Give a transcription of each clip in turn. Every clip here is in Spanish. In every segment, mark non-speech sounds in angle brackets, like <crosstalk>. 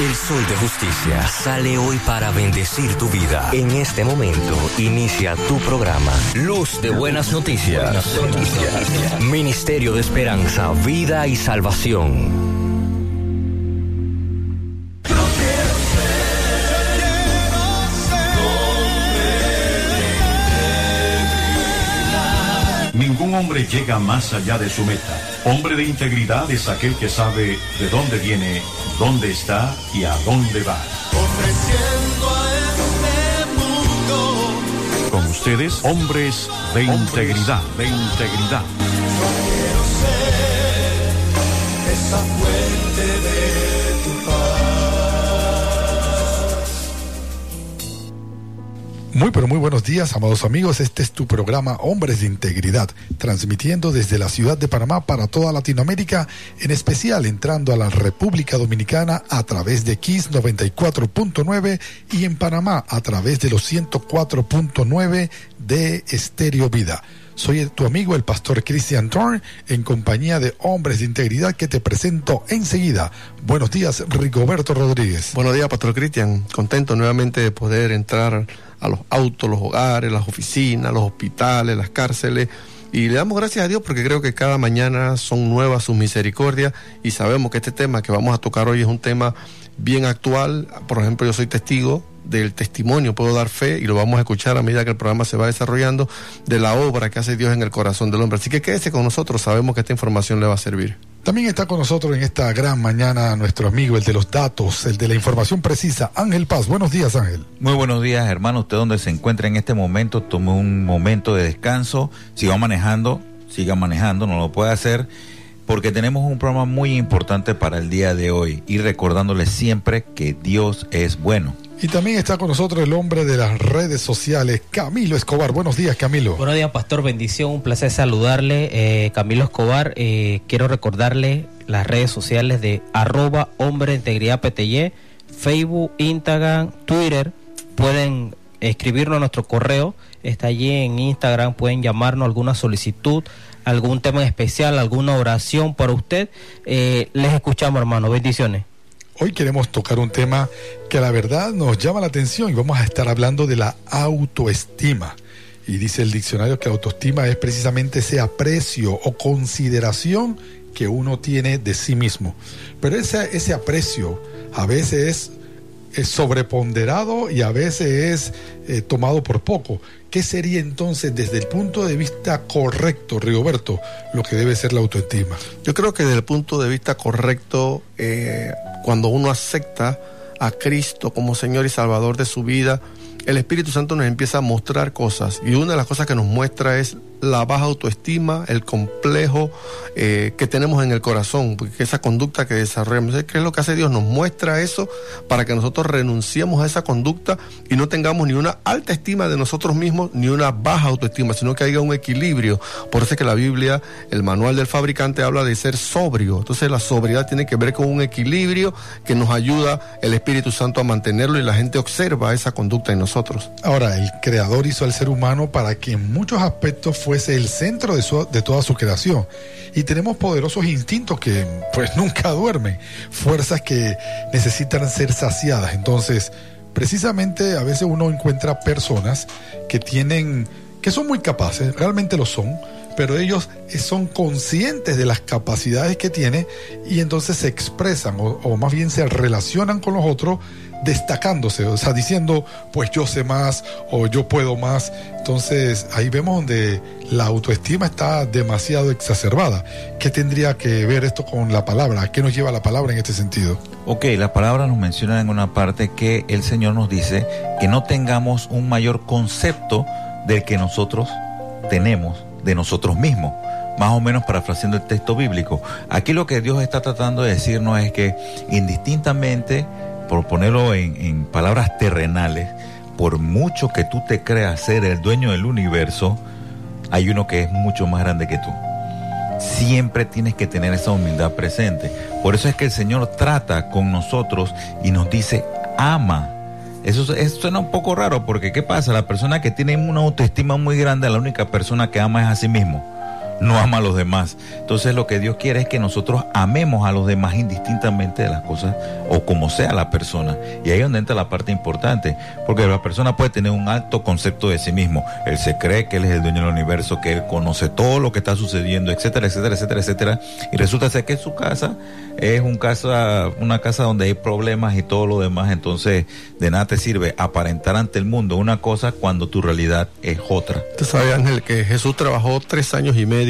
El sol de justicia sale hoy para bendecir tu vida. En este momento inicia tu programa. Luz de buenas noticias. Ministerio de Esperanza, Vida y Salvación. Ningún hombre llega más allá de su meta. Hombre de integridad es aquel que sabe de dónde viene, dónde está y a dónde va. Ofreciendo a este mundo. Con ustedes, hombres de integridad, de integridad. Muy pero muy buenos días, amados amigos. Este es tu programa Hombres de Integridad, transmitiendo desde la ciudad de Panamá para toda Latinoamérica, en especial entrando a la República Dominicana a través de Kiss 94.9 y en Panamá a través de los 104.9 de Estéreo Vida. Soy tu amigo el pastor Christian Thorne en compañía de Hombres de Integridad que te presento enseguida. Buenos días, Rigoberto Rodríguez. Buenos días, Pastor Cristian. Contento nuevamente de poder entrar a los autos, los hogares, las oficinas, los hospitales, las cárceles. Y le damos gracias a Dios porque creo que cada mañana son nuevas sus misericordias y sabemos que este tema que vamos a tocar hoy es un tema bien actual. Por ejemplo, yo soy testigo del testimonio, puedo dar fe y lo vamos a escuchar a medida que el programa se va desarrollando de la obra que hace Dios en el corazón del hombre. Así que quédese con nosotros, sabemos que esta información le va a servir. También está con nosotros en esta gran mañana nuestro amigo, el de los datos, el de la información precisa, Ángel Paz. Buenos días, Ángel. Muy buenos días, hermano. Usted donde se encuentra en este momento, tome un momento de descanso. Si va manejando, siga manejando, no lo puede hacer, porque tenemos un programa muy importante para el día de hoy y recordándole siempre que Dios es bueno. Y también está con nosotros el hombre de las redes sociales, Camilo Escobar. Buenos días, Camilo. Buenos días, Pastor. Bendición. Un placer saludarle. Eh, Camilo Escobar, eh, quiero recordarle las redes sociales de arroba hombre integridad PTY, Facebook, Instagram, Twitter. Pueden escribirnos a nuestro correo. Está allí en Instagram. Pueden llamarnos alguna solicitud, algún tema especial, alguna oración para usted. Eh, les escuchamos, hermano. Bendiciones. Hoy queremos tocar un tema que la verdad nos llama la atención y vamos a estar hablando de la autoestima. Y dice el diccionario que autoestima es precisamente ese aprecio o consideración que uno tiene de sí mismo. Pero ese, ese aprecio a veces es, es sobreponderado y a veces es eh, tomado por poco. ¿Qué sería entonces desde el punto de vista correcto, Rigoberto, lo que debe ser la autoestima? Yo creo que desde el punto de vista correcto, eh, cuando uno acepta a Cristo como Señor y Salvador de su vida, el Espíritu Santo nos empieza a mostrar cosas. Y una de las cosas que nos muestra es la baja autoestima, el complejo eh, que tenemos en el corazón, porque esa conducta que desarrollamos, ¿qué es lo que hace Dios? Nos muestra eso para que nosotros renunciemos a esa conducta y no tengamos ni una alta estima de nosotros mismos ni una baja autoestima, sino que haya un equilibrio. Por eso es que la Biblia, el manual del fabricante habla de ser sobrio. Entonces la sobriedad tiene que ver con un equilibrio que nos ayuda el Espíritu Santo a mantenerlo y la gente observa esa conducta en nosotros. Ahora, el Creador hizo al ser humano para que en muchos aspectos fuese el centro de, su- de toda su creación. Y tenemos poderosos instintos que pues <laughs> nunca duermen, fuerzas que necesitan ser saciadas. Entonces, precisamente a veces uno encuentra personas que tienen, que son muy capaces, realmente lo son, pero ellos son conscientes de las capacidades que tienen y entonces se expresan o más bien se relacionan con los otros destacándose, o sea, diciendo, pues yo sé más o yo puedo más. Entonces ahí vemos donde la autoestima está demasiado exacerbada. ¿Qué tendría que ver esto con la palabra? ¿A qué nos lleva la palabra en este sentido? Ok, la palabra nos menciona en una parte que el Señor nos dice que no tengamos un mayor concepto del que nosotros tenemos de nosotros mismos. Más o menos parafraseando el texto bíblico. Aquí lo que Dios está tratando de decirnos es que indistintamente, por ponerlo en, en palabras terrenales, por mucho que tú te creas ser el dueño del universo, hay uno que es mucho más grande que tú siempre tienes que tener esa humildad presente. Por eso es que el Señor trata con nosotros y nos dice, ama. Eso, eso suena un poco raro porque ¿qué pasa? La persona que tiene una autoestima muy grande, la única persona que ama es a sí mismo. No ama a los demás. Entonces lo que Dios quiere es que nosotros amemos a los demás indistintamente de las cosas o como sea la persona. Y ahí es donde entra la parte importante, porque la persona puede tener un alto concepto de sí mismo. Él se cree que él es el dueño del universo, que él conoce todo lo que está sucediendo, etcétera, etcétera, etcétera, etcétera. Y resulta ser que su casa es un casa, una casa donde hay problemas y todo lo demás. Entonces de nada te sirve aparentar ante el mundo una cosa cuando tu realidad es otra. Usted Ángel, que Jesús trabajó tres años y medio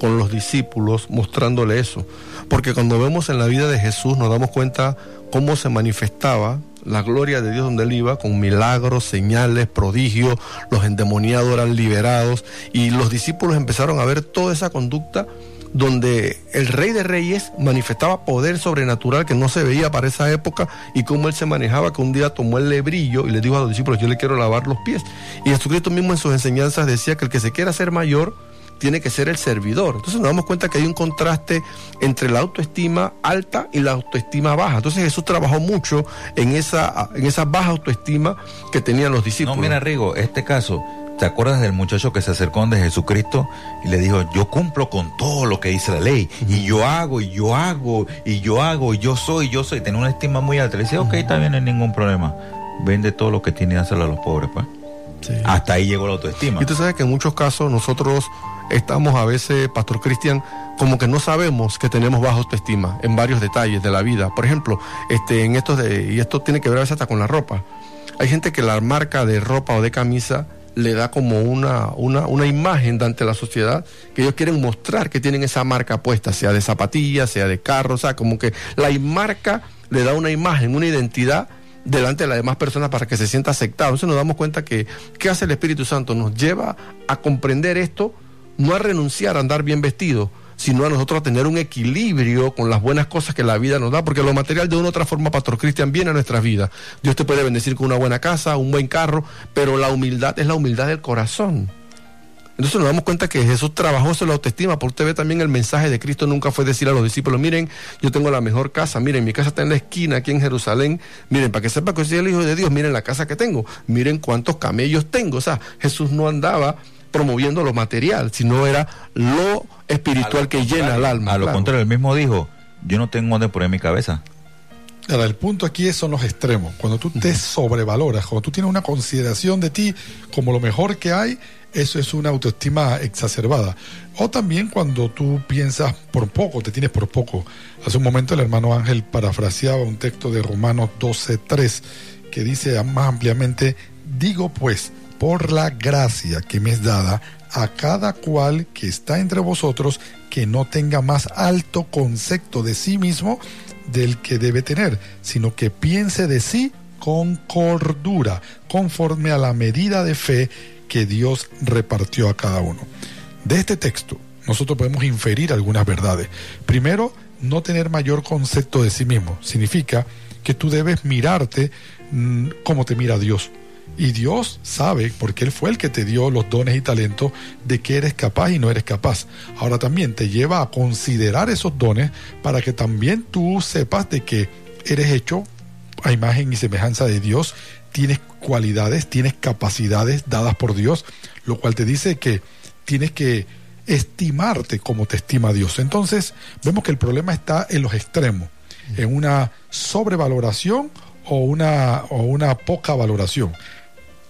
con los discípulos mostrándole eso. Porque cuando vemos en la vida de Jesús nos damos cuenta cómo se manifestaba la gloria de Dios donde él iba, con milagros, señales, prodigios, los endemoniados eran liberados y los discípulos empezaron a ver toda esa conducta donde el rey de reyes manifestaba poder sobrenatural que no se veía para esa época y cómo él se manejaba, que un día tomó el lebrillo y le dijo a los discípulos, yo le quiero lavar los pies. Y Jesucristo mismo en sus enseñanzas decía que el que se quiera ser mayor tiene que ser el servidor. Entonces nos damos cuenta que hay un contraste entre la autoestima alta y la autoestima baja. Entonces Jesús trabajó mucho en esa, en esa baja autoestima que tenían los discípulos. No, mira, Rigo, este caso, ¿te acuerdas del muchacho que se acercó de Jesucristo y le dijo, yo cumplo con todo lo que dice la ley, y yo hago, y yo hago, y yo hago, y yo soy, yo soy, tenía una estima muy alta. Le decía, ok, está bien, no hay ningún problema. Vende todo lo que tiene y hacerlo a los pobres, pues. Sí. Hasta ahí llegó la autoestima. Y tú sabes que en muchos casos nosotros estamos a veces, Pastor Cristian, como que no sabemos que tenemos baja autoestima en varios detalles de la vida. Por ejemplo, este, en estos y esto tiene que ver a veces hasta con la ropa. Hay gente que la marca de ropa o de camisa le da como una, una, una imagen de ante la sociedad que ellos quieren mostrar que tienen esa marca puesta, sea de zapatillas, sea de carro, o sea, como que la marca le da una imagen, una identidad delante de las demás personas para que se sienta aceptado. Entonces nos damos cuenta que, ¿qué hace el Espíritu Santo? Nos lleva a comprender esto, no a renunciar a andar bien vestido, sino a nosotros a tener un equilibrio con las buenas cosas que la vida nos da, porque lo material de una u otra forma, Pastor Cristian, viene a nuestras vidas. Dios te puede bendecir con una buena casa, un buen carro, pero la humildad es la humildad del corazón. Entonces nos damos cuenta que Jesús trabajó sobre la autoestima, porque usted ve también el mensaje de Cristo nunca fue decir a los discípulos, miren, yo tengo la mejor casa, miren, mi casa está en la esquina aquí en Jerusalén, miren, para que sepa que soy el Hijo de Dios, miren la casa que tengo, miren cuántos camellos tengo. O sea, Jesús no andaba promoviendo lo material, sino era lo espiritual que llena el alma. A lo claro. contrario, él mismo dijo, yo no tengo donde poner mi cabeza. Ahora, el punto aquí es- son los extremos. Cuando tú te sobrevaloras, cuando tú tienes una consideración de ti como lo mejor que hay, eso es una autoestima exacerbada. O también cuando tú piensas por poco, te tienes por poco. Hace un momento el hermano Ángel parafraseaba un texto de Romanos 12.3 que dice más ampliamente, digo pues, por la gracia que me es dada a cada cual que está entre vosotros, que no tenga más alto concepto de sí mismo del que debe tener, sino que piense de sí con cordura, conforme a la medida de fe que Dios repartió a cada uno. De este texto, nosotros podemos inferir algunas verdades. Primero, no tener mayor concepto de sí mismo. Significa que tú debes mirarte mm, como te mira Dios. Y Dios sabe, porque Él fue el que te dio los dones y talentos, de que eres capaz y no eres capaz. Ahora también te lleva a considerar esos dones para que también tú sepas de que eres hecho a imagen y semejanza de Dios, tienes cualidades, tienes capacidades dadas por Dios, lo cual te dice que tienes que estimarte como te estima Dios. Entonces, vemos que el problema está en los extremos, en una sobrevaloración o una, o una poca valoración.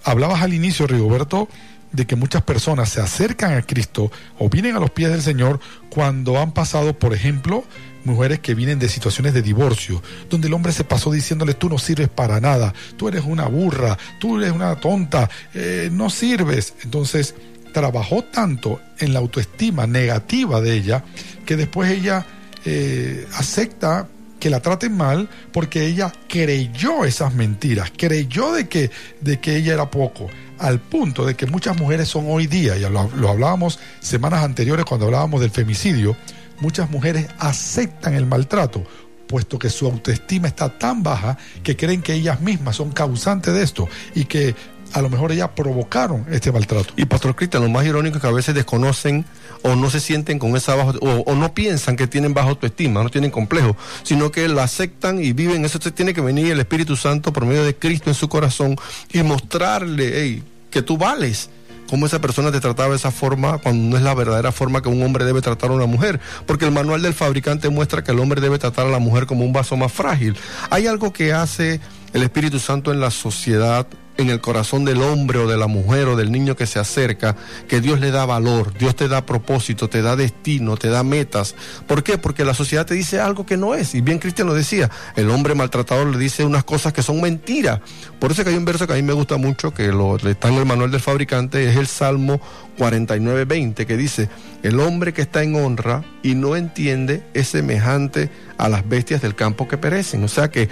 Hablabas al inicio, Rigoberto, de que muchas personas se acercan a Cristo o vienen a los pies del Señor cuando han pasado, por ejemplo, mujeres que vienen de situaciones de divorcio, donde el hombre se pasó diciéndole tú no sirves para nada, tú eres una burra, tú eres una tonta, eh, no sirves. Entonces trabajó tanto en la autoestima negativa de ella que después ella eh, acepta que la traten mal porque ella creyó esas mentiras, creyó de que, de que ella era poco, al punto de que muchas mujeres son hoy día, ya lo, lo hablábamos semanas anteriores cuando hablábamos del femicidio, muchas mujeres aceptan el maltrato, puesto que su autoestima está tan baja que creen que ellas mismas son causantes de esto y que a lo mejor ellas provocaron este maltrato. Y Pastor Cristian, lo más irónico es que a veces desconocen o no se sienten con esa baja, o, o no piensan que tienen baja autoestima, no tienen complejo, sino que la aceptan y viven. Eso tiene que venir el Espíritu Santo por medio de Cristo en su corazón y mostrarle hey, que tú vales cómo esa persona te trataba de esa forma cuando no es la verdadera forma que un hombre debe tratar a una mujer. Porque el manual del fabricante muestra que el hombre debe tratar a la mujer como un vaso más frágil. Hay algo que hace el Espíritu Santo en la sociedad en el corazón del hombre o de la mujer o del niño que se acerca, que Dios le da valor, Dios te da propósito, te da destino, te da metas. ¿Por qué? Porque la sociedad te dice algo que no es. Y bien Cristian lo decía, el hombre maltratador le dice unas cosas que son mentiras. Por eso que hay un verso que a mí me gusta mucho, que lo, está en el manual del fabricante, es el Salmo 49.20, que dice, el hombre que está en honra y no entiende es semejante a las bestias del campo que perecen. O sea que,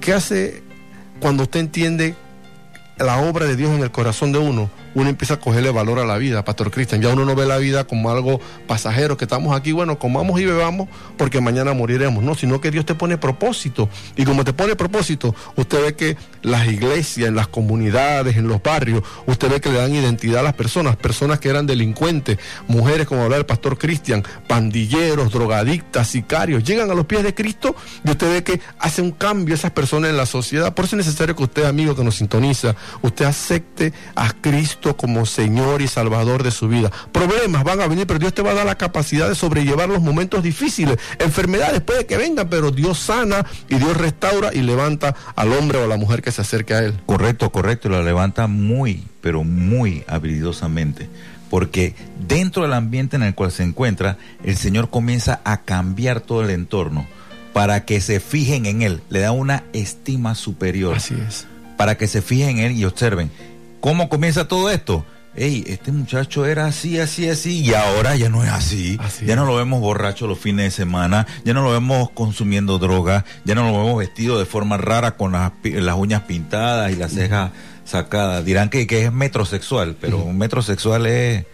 ¿qué hace cuando usted entiende la obra de Dios en el corazón de uno, uno empieza a cogerle valor a la vida, Pastor Cristian. Ya uno no ve la vida como algo pasajero, que estamos aquí, bueno, comamos y bebamos porque mañana moriremos, no, sino que Dios te pone propósito. Y como te pone propósito, usted ve que las iglesias, en las comunidades, en los barrios, usted ve que le dan identidad a las personas, personas que eran delincuentes, mujeres, como hablaba el Pastor Cristian, pandilleros, drogadictas, sicarios, llegan a los pies de Cristo y usted ve que hace un cambio esas personas en la sociedad. Por eso es necesario que usted, amigo que nos sintoniza, usted acepte a Cristo como Señor y Salvador de su vida. Problemas van a venir, pero Dios te va a dar la capacidad de sobrellevar los momentos difíciles. Enfermedades puede que vengan, pero Dios sana y Dios restaura y levanta al hombre o a la mujer que se acerque a Él. Correcto, correcto, la levanta muy, pero muy habilidosamente. Porque dentro del ambiente en el cual se encuentra, el Señor comienza a cambiar todo el entorno para que se fijen en Él. Le da una estima superior. Así es. Para que se fijen en Él y observen ¿Cómo comienza todo esto? Ey, este muchacho era así, así, así, y ahora ya no es así. ya no lo vemos borracho los fines de semana, ya no lo vemos consumiendo droga, ya no lo vemos vestido de forma rara con las, uñas pintadas y las cejas sacadas. Dirán que, que es metrosexual, pero un metrosexual es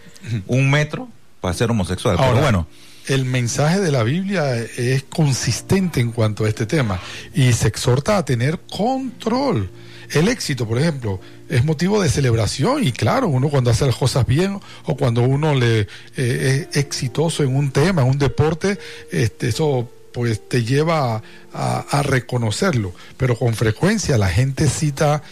un metro para ser homosexual. Ahora, pero bueno. El mensaje de la Biblia es consistente en cuanto a este tema y se exhorta a tener control. El éxito, por ejemplo, es motivo de celebración y claro, uno cuando hace las cosas bien o cuando uno le eh, es exitoso en un tema, en un deporte, este, eso pues te lleva a, reconocerlo. Pero con frecuencia la gente cita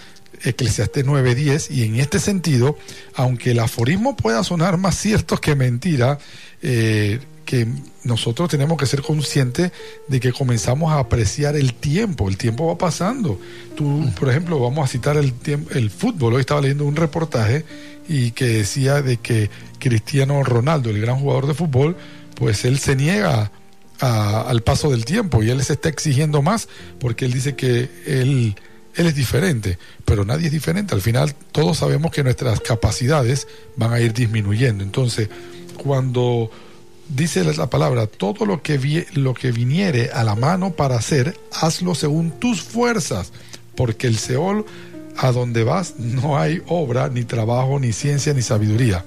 Eclesiastes 9:10 y en este sentido, aunque el aforismo pueda sonar más cierto que mentira, eh, que nosotros tenemos que ser conscientes de que comenzamos a apreciar el tiempo, el tiempo va pasando. Tú, por ejemplo, vamos a citar el, el fútbol, hoy estaba leyendo un reportaje y que decía de que Cristiano Ronaldo, el gran jugador de fútbol, pues él se niega al paso del tiempo y él se está exigiendo más porque él dice que él, él es diferente, pero nadie es diferente. Al final todos sabemos que nuestras capacidades van a ir disminuyendo. Entonces, cuando dice la palabra, todo lo que, lo que viniere a la mano para hacer, hazlo según tus fuerzas, porque el Seol, a donde vas, no hay obra, ni trabajo, ni ciencia, ni sabiduría.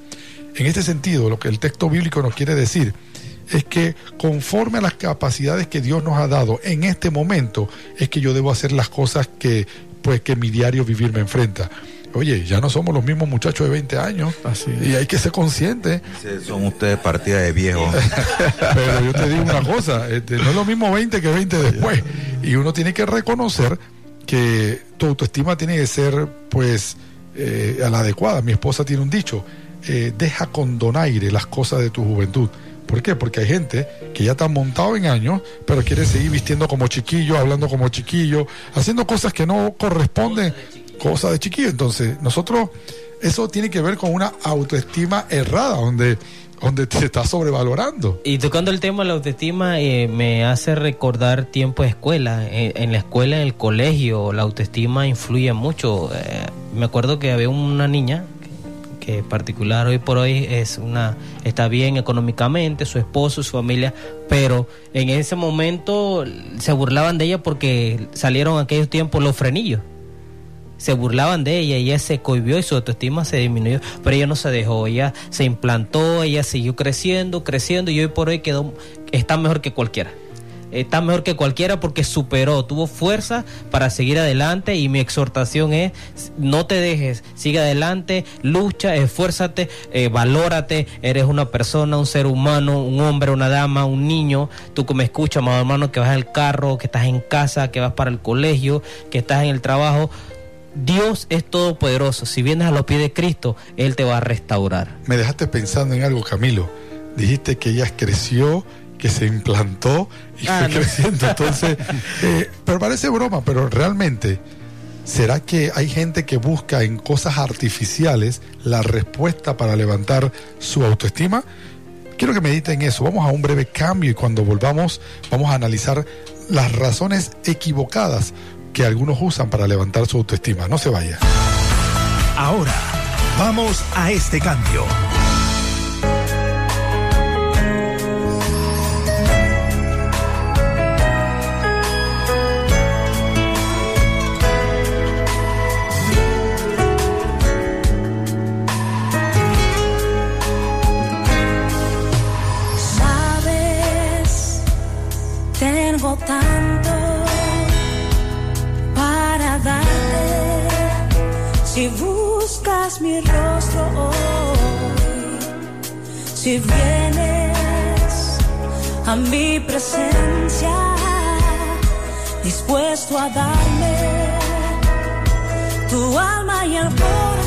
En este sentido, lo que el texto bíblico nos quiere decir es que conforme a las capacidades que Dios nos ha dado en este momento, es que yo debo hacer las cosas que, pues, que mi diario vivir me enfrenta. Oye, ya no somos los mismos muchachos de 20 años. Así Y hay que ser conscientes. son ustedes partida de viejos. <laughs> Pero yo te digo una cosa, este, no es lo mismo 20 que 20 después. Y uno tiene que reconocer que tu autoestima tiene que ser, pues, eh, a la adecuada. Mi esposa tiene un dicho, eh, deja con donaire las cosas de tu juventud. ¿Por qué? Porque hay gente que ya está montado en años, pero quiere seguir vistiendo como chiquillo, hablando como chiquillo, haciendo cosas que no corresponden cosa de chiquillo. Entonces, nosotros, eso tiene que ver con una autoestima errada, donde donde te está sobrevalorando. Y tocando el tema de la autoestima, eh, me hace recordar tiempo de escuela. Eh, en, la escuela, en el colegio, la autoestima influye mucho. Eh, me acuerdo que había una niña que, particular hoy por hoy es una está bien económicamente, su esposo, su familia, pero en ese momento se burlaban de ella porque salieron aquellos tiempos los frenillos se burlaban de ella, ella se cohibió y su autoestima se disminuyó, pero ella no se dejó, ella se implantó, ella siguió creciendo, creciendo y hoy por hoy quedó, está mejor que cualquiera. Está mejor que cualquiera porque superó, tuvo fuerza para seguir adelante y mi exhortación es, no te dejes, sigue adelante, lucha, esfuérzate, eh, valórate, eres una persona, un ser humano, un hombre, una dama, un niño, tú que me escuchas, hermano, que vas al carro, que estás en casa, que vas para el colegio, que estás en el trabajo, Dios es todopoderoso. Si vienes a los pies de Cristo, Él te va a restaurar. Me dejaste pensando en algo, Camilo. Dijiste que ella creció, que se implantó y Ah, fue no. creciendo. <laughs> Entonces, eh, pero parece broma, pero realmente, ¿será que hay gente que busca en cosas artificiales la respuesta para levantar su autoestima? Quiero que mediten eso. Vamos a un breve cambio y cuando volvamos vamos a analizar las razones equivocadas que algunos usan para levantar su autoestima. No se vaya. Ahora, vamos a este cambio. Sabes, tengo mi rostro hoy, si vienes a mi presencia, dispuesto a darme tu alma y el corazón,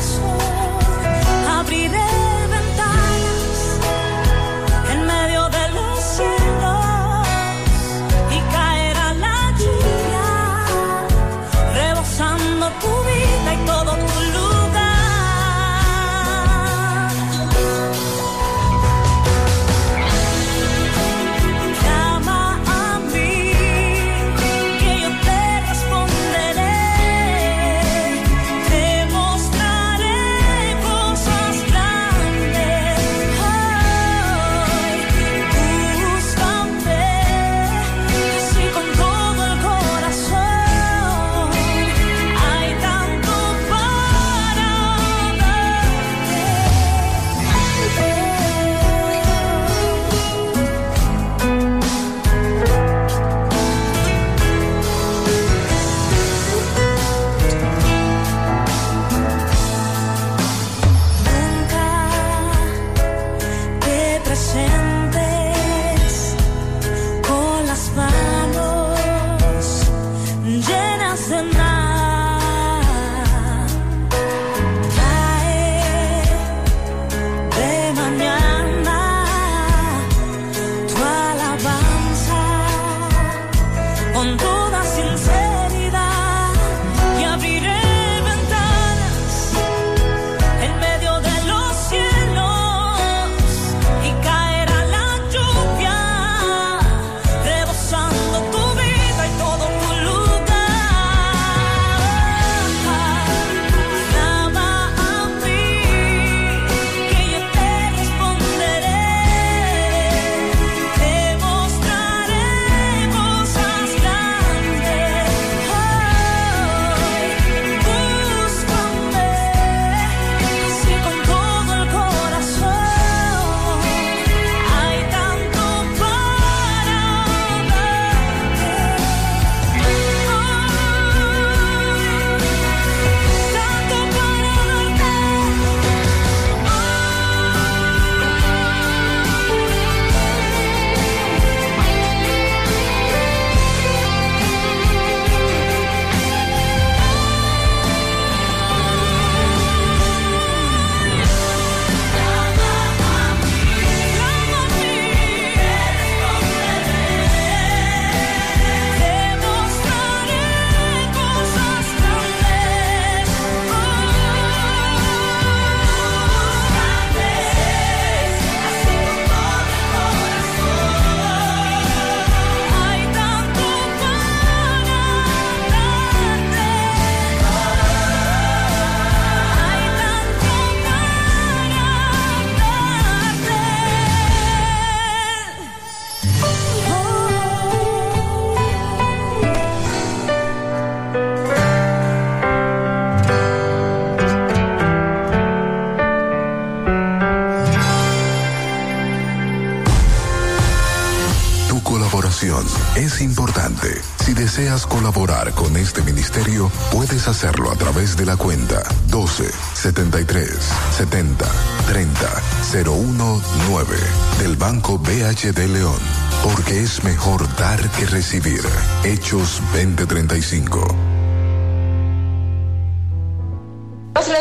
través de la cuenta 12 73 70 30 019 del Banco BHD León. Porque es mejor dar que recibir. Hechos 2035.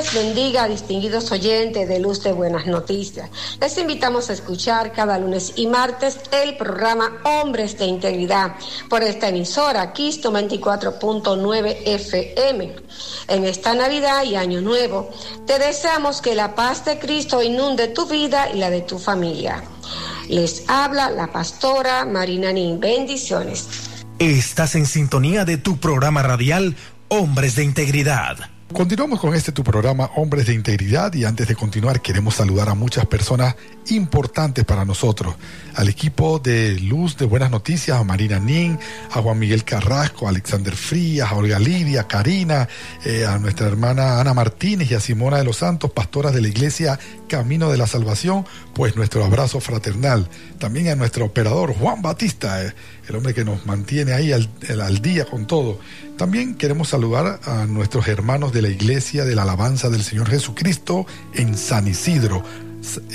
Les bendiga, distinguidos oyentes de Luz de Buenas Noticias. Les invitamos a escuchar cada lunes y martes el programa Hombres de Integridad por esta emisora, Kisto 24.9 FM. En esta Navidad y Año Nuevo, te deseamos que la paz de Cristo inunde tu vida y la de tu familia. Les habla la pastora Marina Nin. Bendiciones. Estás en sintonía de tu programa radial Hombres de Integridad. Continuamos con este tu programa Hombres de Integridad y antes de continuar queremos saludar a muchas personas importantes para nosotros. Al equipo de Luz de Buenas Noticias, a Marina Nin, a Juan Miguel Carrasco, a Alexander Frías, a Olga Lidia, a Karina, eh, a nuestra hermana Ana Martínez y a Simona de los Santos, pastoras de la iglesia Camino de la Salvación, pues nuestro abrazo fraternal. También a nuestro operador Juan Batista, eh, el hombre que nos mantiene ahí al, al día con todo. También queremos saludar a nuestros hermanos de la Iglesia de la Alabanza del Señor Jesucristo en San Isidro,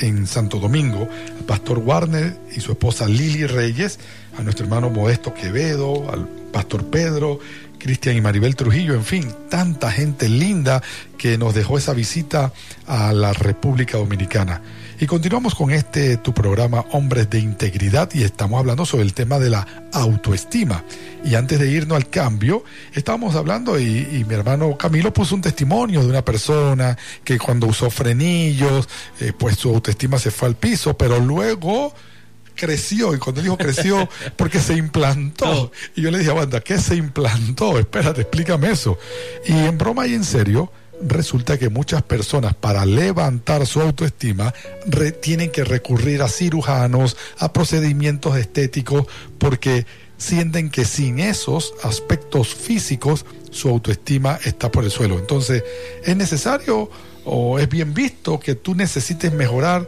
en Santo Domingo, al pastor Warner y su esposa Lili Reyes, a nuestro hermano Modesto Quevedo, al pastor Pedro, Cristian y Maribel Trujillo, en fin, tanta gente linda que nos dejó esa visita a la República Dominicana. Y continuamos con este tu programa Hombres de Integridad y estamos hablando sobre el tema de la autoestima. Y antes de irnos al cambio, estábamos hablando y, y mi hermano Camilo puso un testimonio de una persona que cuando usó frenillos, eh, pues su autoestima se fue al piso, pero luego creció y cuando dijo creció <laughs> porque se implantó y yo le dije banda ¿qué se implantó? espérate explícame eso y en broma y en serio resulta que muchas personas para levantar su autoestima re- tienen que recurrir a cirujanos a procedimientos estéticos porque sienten que sin esos aspectos físicos su autoestima está por el suelo entonces es necesario o es bien visto que tú necesites mejorar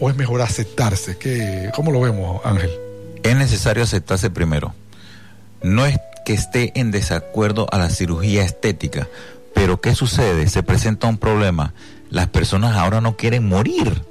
o es mejor aceptarse? ¿Qué, ¿Cómo lo vemos, Ángel? Es necesario aceptarse primero. No es que esté en desacuerdo a la cirugía estética, pero ¿qué sucede? Se presenta un problema. Las personas ahora no quieren morir,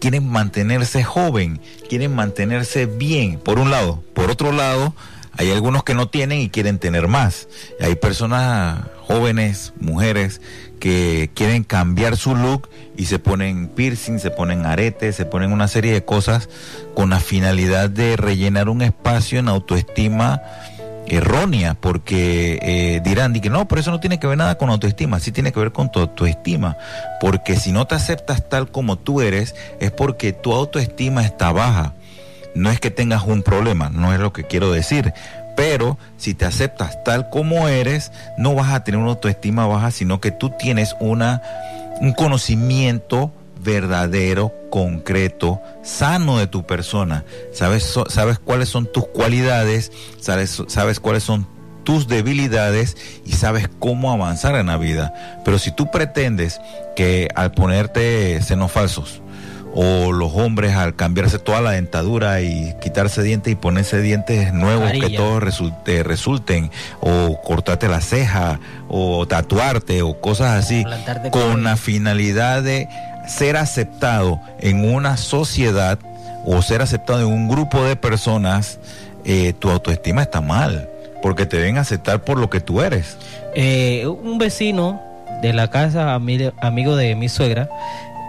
quieren mantenerse joven, quieren mantenerse bien, por un lado. Por otro lado, hay algunos que no tienen y quieren tener más. Hay personas jóvenes, mujeres, que quieren cambiar su look y se ponen piercing, se ponen aretes, se ponen una serie de cosas con la finalidad de rellenar un espacio en autoestima errónea, porque eh, dirán di que no, pero eso no tiene que ver nada con autoestima, sí tiene que ver con tu autoestima, porque si no te aceptas tal como tú eres, es porque tu autoestima está baja. No es que tengas un problema, no es lo que quiero decir, pero si te aceptas tal como eres, no vas a tener una autoestima baja, sino que tú tienes una un conocimiento verdadero, concreto, sano de tu persona. Sabes, so- sabes cuáles son tus cualidades, sabes, sabes cuáles son tus debilidades y sabes cómo avanzar en la vida. Pero si tú pretendes que al ponerte senos falsos, o los hombres al cambiarse toda la dentadura y quitarse dientes y ponerse dientes nuevos que todos resulte- resulten, o cortarte la ceja, o tatuarte, o cosas así, con la finalidad de ser aceptado en una sociedad o ser aceptado en un grupo de personas, eh, tu autoestima está mal, porque te deben aceptar por lo que tú eres. Eh, un vecino de la casa, ami- amigo de mi suegra,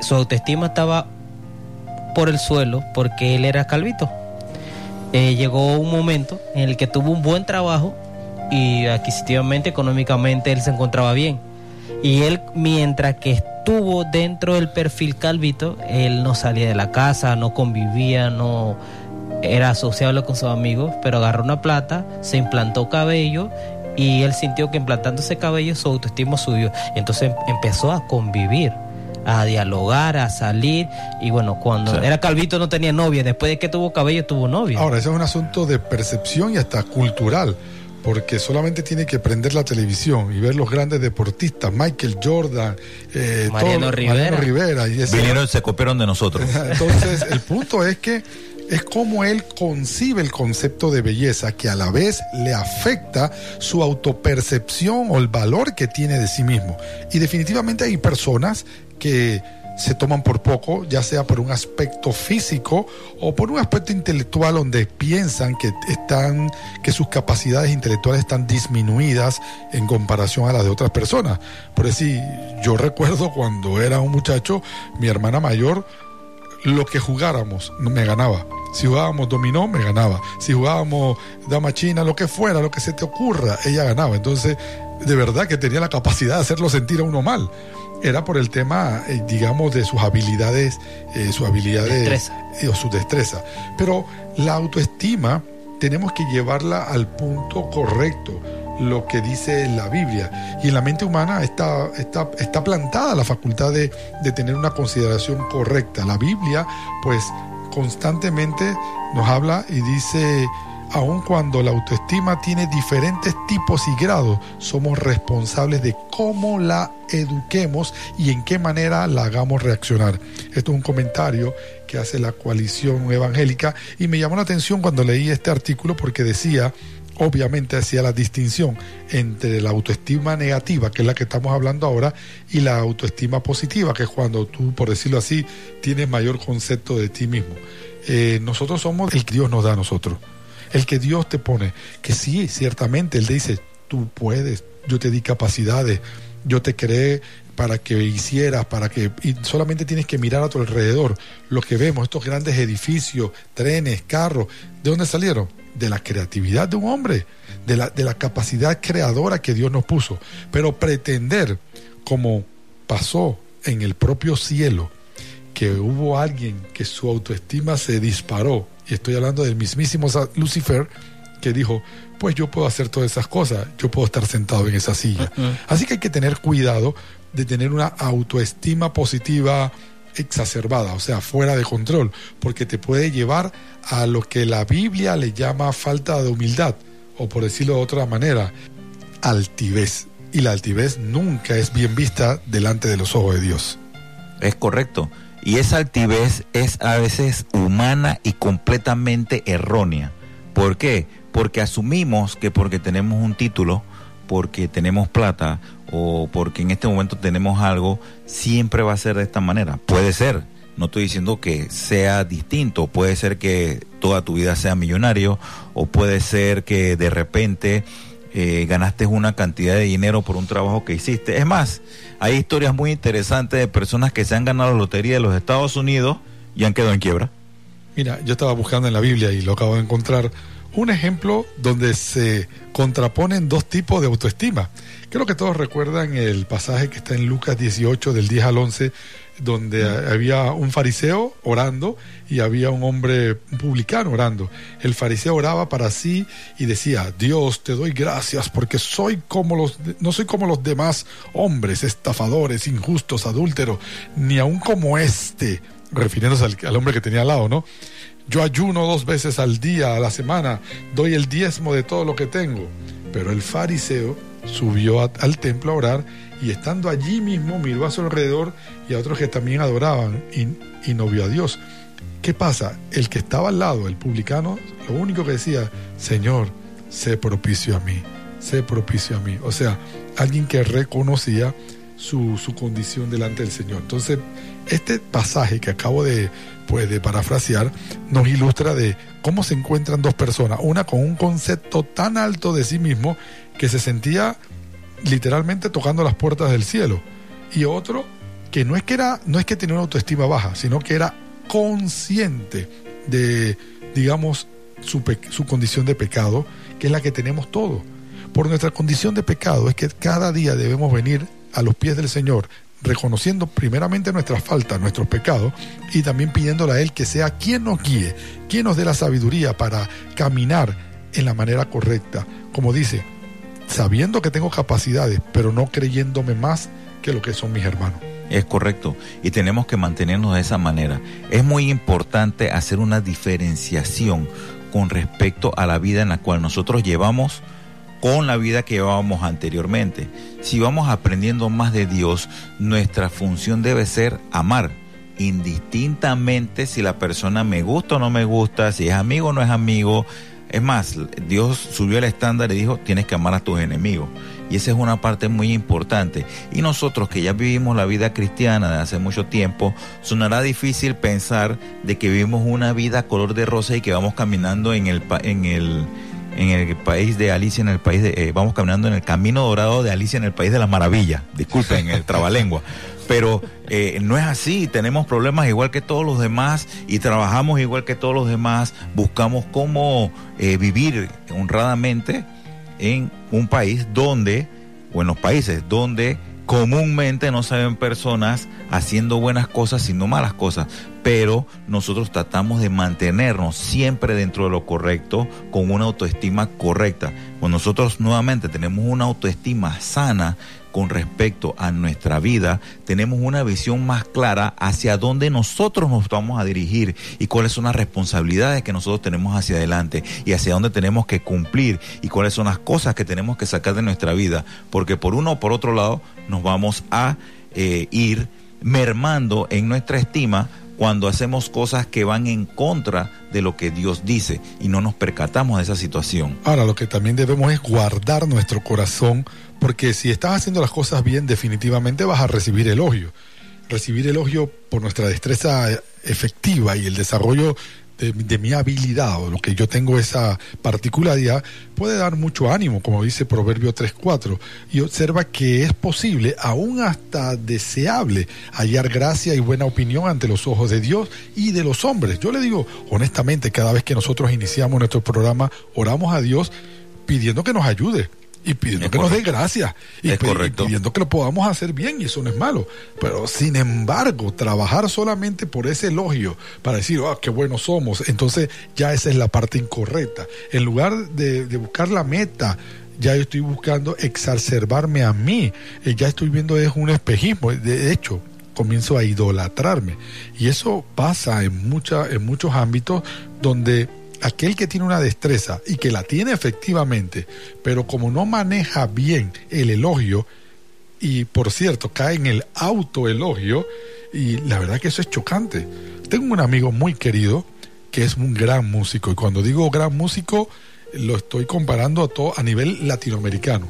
su autoestima estaba por el suelo porque él era calvito. Eh, llegó un momento en el que tuvo un buen trabajo y adquisitivamente, económicamente, él se encontraba bien. Y él, mientras que estuvo dentro del perfil calvito, él no salía de la casa, no convivía, no era sociable con sus amigos, pero agarró una plata, se implantó cabello y él sintió que implantándose cabello su autoestima subió. Entonces em- empezó a convivir, a dialogar, a salir y bueno, cuando Sí. era calvito no tenía novia, después de que tuvo cabello tuvo novia. Ahora, ese es un asunto de percepción y hasta cultural, porque solamente tiene que prender la televisión y ver los grandes deportistas, Michael Jordan, eh, Mariano Rivera. Mariano Rivera y ese- Vinieron y se copiaron de nosotros. <laughs> Entonces, el punto es que es como él concibe el concepto de belleza que a la vez le afecta su autopercepción o el valor que tiene de sí mismo. Y definitivamente hay personas que se toman por poco, ya sea por un aspecto físico o por un aspecto intelectual donde piensan que están que sus capacidades intelectuales están disminuidas en comparación a las de otras personas. Por decir, yo recuerdo cuando era un muchacho, mi hermana mayor lo que jugáramos me ganaba. Si jugábamos dominó, me ganaba. Si jugábamos dama china, lo que fuera, lo que se te ocurra, ella ganaba. Entonces, de verdad que tenía la capacidad de hacerlo sentir a uno mal. Era por el tema, eh, digamos, de sus habilidades, eh, sus habilidades Destreza. eh, o su destreza. Pero la autoestima tenemos que llevarla al punto correcto, lo que dice la Biblia. Y en la mente humana está, está, está plantada la facultad de, de tener una consideración correcta. La Biblia, pues, constantemente nos habla y dice, aun cuando la autoestima tiene diferentes tipos y grados, somos responsables de cómo la eduquemos y en qué manera la hagamos reaccionar. Esto es un comentario que hace la coalición evangélica y me llamó la atención cuando leí este artículo porque decía, obviamente hacía la distinción entre la autoestima negativa, que es la que estamos hablando ahora, y la autoestima positiva, que es cuando tú, por decirlo así, tienes mayor concepto de ti mismo. Eh, nosotros somos el que Dios nos da a nosotros, el que Dios te pone, que sí, ciertamente, Él dice, tú puedes, yo te di capacidades, yo te creé para que hicieras, para que y solamente tienes que mirar a tu alrededor. Lo que vemos, estos grandes edificios, trenes, carros, ¿de dónde salieron? De la creatividad de un hombre, de la, de la capacidad creadora que Dios nos puso. Pero pretender, como pasó en el propio cielo, que hubo alguien que su autoestima se disparó, estoy hablando del mismísimo Lucifer, que dijo, pues yo puedo hacer todas esas cosas, yo puedo estar sentado en esa silla. Así que hay que tener cuidado de tener una autoestima positiva exacerbada, o sea, fuera de control, porque te puede llevar a lo que la Biblia le llama falta de humildad, o por decirlo de otra manera, altivez. Y la altivez nunca es bien vista delante de los ojos de Dios. Es correcto. Y esa altivez es a veces humana y completamente errónea. ¿Por qué? Porque asumimos que porque tenemos un título, porque tenemos plata o porque en este momento tenemos algo, siempre va a ser de esta manera. Puede ser. No estoy diciendo que sea distinto. Puede ser que toda tu vida sea millonario o puede ser que de repente eh, ganaste una cantidad de dinero por un trabajo que hiciste. Es más, hay historias muy interesantes de personas que se han ganado la lotería de los Estados Unidos y han quedado en quiebra. Mira, yo estaba buscando en la Biblia y lo acabo de encontrar un ejemplo donde se contraponen dos tipos de autoestima. Creo que todos recuerdan el pasaje que está en Lucas 18 del 10 al 11 donde había un fariseo orando y había un hombre publicano orando. El fariseo oraba para sí y decía, Dios, te doy gracias porque soy como los, no soy como los demás hombres, estafadores, injustos, adúlteros, ni aun como este, refiriéndose al, al hombre que tenía al lado, ¿no? Yo ayuno dos veces al día, a la semana, doy el diezmo de todo lo que tengo. Pero el fariseo subió a- al templo a orar y estando allí mismo miró a su alrededor y a otros que también adoraban y, y no vio a Dios. ¿Qué pasa? El que estaba al lado, el publicano, lo único que decía, Señor, sé propicio a mí, sé propicio a mí. O sea, alguien que reconocía su, su condición delante del Señor. Entonces, este pasaje que acabo de, pues, de parafrasear nos ilustra de cómo se encuentran dos personas, una con un concepto tan alto de sí mismo que se sentía literalmente tocando las puertas del cielo y otro que no es que era no es que tenía una autoestima baja, sino que era consciente de digamos su, su condición de pecado, que es la que tenemos todos. Por nuestra condición de pecado es que cada día debemos venir a los pies del Señor, reconociendo primeramente nuestras faltas, nuestros pecados, y también pidiéndole a Él que sea quien nos guíe, quien nos dé la sabiduría para caminar en la manera correcta. Como dice, sabiendo que tengo capacidades, pero no creyéndome más que lo que son mis hermanos. Es correcto. Y tenemos que mantenernos de esa manera. Es muy importante hacer una diferenciación con respecto a la vida en la cual nosotros llevamos con la vida que llevábamos anteriormente. Si vamos aprendiendo más de Dios, nuestra función debe ser amar, indistintamente si la persona me gusta o no me gusta, si es amigo o no es amigo. Es más, Dios subió el estándar y dijo, tienes que amar a tus enemigos. Y esa es una parte muy importante. Y nosotros que ya vivimos la vida cristiana de hace mucho tiempo, sonará difícil pensar de que vivimos una vida color de rosa y que vamos caminando en el, en el, en el país de Alicia, en el país de, eh, vamos caminando en el camino dorado de Alicia en el país de la maravilla. Disculpen el <laughs> trabalengua. Pero eh, no es así, tenemos problemas igual que todos los demás y trabajamos igual que todos los demás, buscamos cómo eh, vivir honradamente en un país donde, o en los países donde comúnmente no se ven personas haciendo buenas cosas, sino malas cosas. Pero nosotros tratamos de mantenernos siempre dentro de lo correcto, con una autoestima correcta. Cuando nosotros nuevamente tenemos una autoestima sana con respecto a nuestra vida, tenemos una visión más clara hacia dónde nosotros nos vamos a dirigir y cuáles son las responsabilidades que nosotros tenemos hacia adelante y hacia dónde tenemos que cumplir y cuáles son las cosas que tenemos que sacar de nuestra vida. Porque por uno o por otro lado nos vamos a eh, ir mermando en nuestra estima cuando hacemos cosas que van en contra de lo que Dios dice y no nos percatamos de esa situación. Ahora, lo que también debemos es guardar nuestro corazón, porque si estás haciendo las cosas bien, definitivamente vas a recibir elogio. Recibir elogio por nuestra destreza efectiva y el desarrollo de, mi habilidad o lo que yo tengo esa particularidad puede dar mucho ánimo, como dice Proverbio 3.4, y observa que es posible, aún hasta deseable, hallar gracia y buena opinión ante los ojos de Dios y de los hombres. Yo le digo honestamente, cada vez que nosotros iniciamos nuestro programa, oramos a Dios pidiendo que nos ayude y pidiendo Es que nos dé correcto. gracia y, Es y pidiendo que lo podamos hacer bien y eso no es malo. Pero sin embargo, trabajar solamente por ese elogio para decir, ah, qué buenos somos, entonces ya esa es la parte incorrecta. En lugar de, de buscar la meta, ya yo estoy buscando exacerbarme a mí, Eh, ya estoy viendo es un espejismo. De hecho, comienzo a idolatrarme. Y eso pasa en, mucha, en muchos ámbitos donde aquel que tiene una destreza y que la tiene efectivamente, pero como no maneja bien el elogio, y por cierto, cae en el autoelogio, y la verdad que eso es chocante. Tengo un amigo muy querido que es un gran músico, y cuando digo gran músico, lo estoy comparando a, todo, a nivel latinoamericano.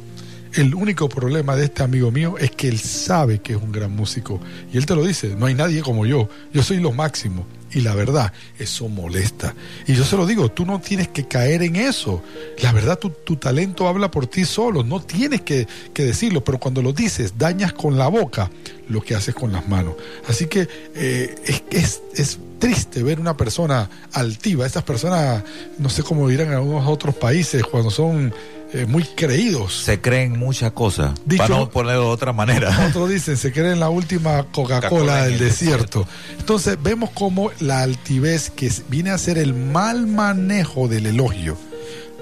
El único problema de este amigo mío es que él sabe que es un gran músico. Y él te lo dice, no hay nadie como yo, yo soy lo máximo. Y la verdad, eso molesta. Y yo se lo digo, tú no tienes que caer en eso. La verdad, tu, tu talento habla por ti solo, no tienes que, que decirlo, pero cuando lo dices, dañas con la boca lo que haces con las manos. Así que eh, es, es, es triste ver una persona altiva, esas personas, no sé cómo dirán en algunos otros países, cuando son eh, muy creídos. Se creen muchas cosas, Dicho- para no ponerlo de otra manera. <laughs> Otros dicen, se creen la última Coca-Cola del el desierto. Entonces vemos como la altivez que viene a ser el mal manejo del elogio.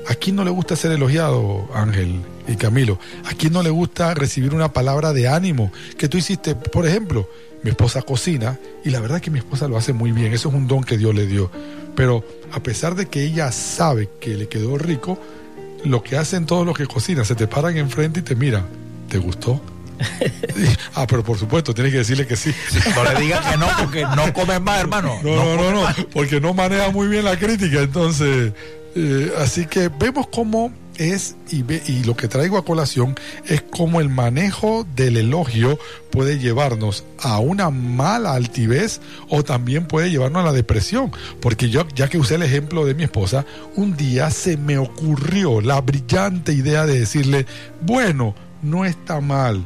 ¿A quién no le gusta ser elogiado, Ángel y Camilo? ¿A quién no le gusta recibir una palabra de ánimo que tú hiciste? Por ejemplo, mi esposa cocina y la verdad que mi esposa lo hace muy bien. Eso es un don que Dios le dio. Pero a pesar de que ella sabe que le quedó rico, lo que hacen todos los que cocinan, se te paran enfrente y te miran. ¿Te gustó? <laughs> ah, pero por supuesto, tienes que decirle que sí. No le digas que no, porque no comes más, hermano. No, no, no, no, porque no maneja muy bien la crítica. Entonces, eh, así que vemos cómo es, y, ve- y lo que traigo a colación es cómo el manejo del elogio puede llevarnos a una mala altivez o también puede llevarnos a la depresión. Porque yo, ya que usé el ejemplo de mi esposa, un día se me ocurrió la brillante idea de decirle, bueno, no está mal,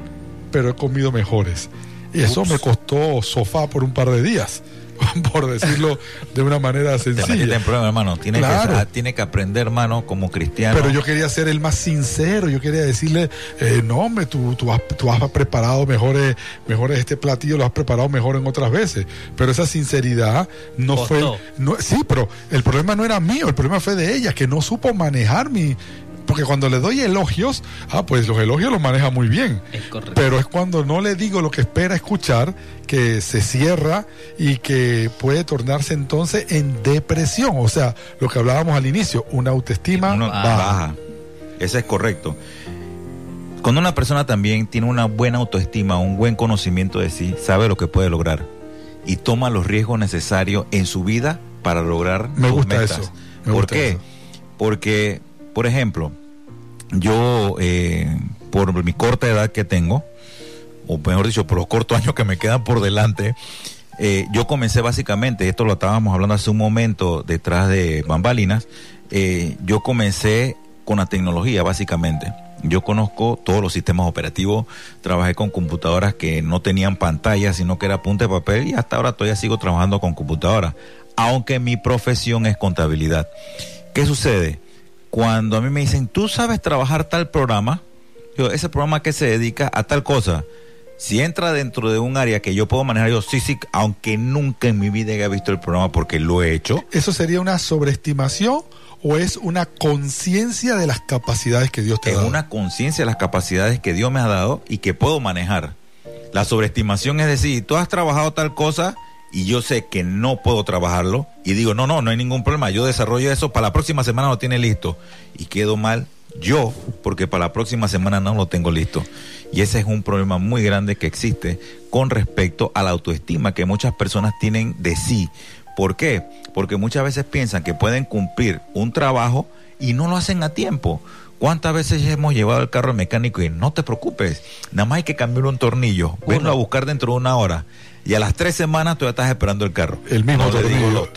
pero he comido mejores. Y eso Ups. me costó sofá por un par de días, <laughs> por decirlo de una manera sencilla. hermano. Tiene, Claro. que, tiene que aprender, hermano, como cristiano. Pero yo quería ser el más sincero, yo quería decirle, eh, no hombre, tú, tú, has, tú has preparado mejores, mejores este platillo, lo has preparado mejor en otras veces. Pero esa sinceridad no Costó. fue... No, sí, pero el problema no era mío, el problema fue de ella, que no supo manejar mi... Porque cuando le doy elogios, ah, pues los elogios los maneja muy bien. Es correcto. Pero es cuando no le digo lo que espera escuchar que se cierra y que puede tornarse entonces en depresión. O sea, lo que hablábamos al inicio, una autoestima Uno baja. baja. Eso es correcto. Cuando una persona también tiene una buena autoestima, un buen conocimiento de sí, sabe lo que puede lograr y toma los riesgos necesarios en su vida para lograr Me sus gusta metas. eso, me ¿Por gusta qué? eso. Porque, por ejemplo, yo eh, por mi corta edad que tengo, o mejor dicho, por los cortos <laughs> años que me quedan por delante, eh, yo comencé básicamente, esto lo estábamos hablando hace un momento detrás de bambalinas, eh, yo comencé con la tecnología básicamente. Yo conozco todos los sistemas operativos, trabajé con computadoras que no tenían pantalla, sino que era punta de papel y hasta ahora todavía sigo trabajando con computadoras, aunque mi profesión es contabilidad. ¿Qué sucede? Cuando a mí me dicen, tú sabes trabajar tal programa, yo, ese programa que se dedica a tal cosa, si entra dentro de un área que yo puedo manejar, yo sí, sí, aunque nunca en mi vida haya visto el programa porque lo he hecho. ¿Eso sería una sobreestimación o es una conciencia de las capacidades que Dios te ha Es dado? una conciencia de las capacidades que Dios me ha dado y que puedo manejar. La sobreestimación es decir, tú has trabajado tal cosa y yo sé que no puedo trabajarlo y digo, no, no, no hay ningún problema, yo desarrollo eso, para la próxima semana lo tiene listo y quedo mal yo porque para la próxima semana no lo tengo listo. Y ese es un problema muy grande que existe con respecto a la autoestima que muchas personas tienen de sí. ¿Por qué? Porque muchas veces piensan que pueden cumplir un trabajo y no lo hacen a tiempo. ¿Cuántas veces hemos llevado el carro al mecánico y no te preocupes, nada más hay que cambiar un tornillo, venlo a buscar dentro de una hora y a las tres semanas tú ya estás esperando el carro. El mismo no le, digo los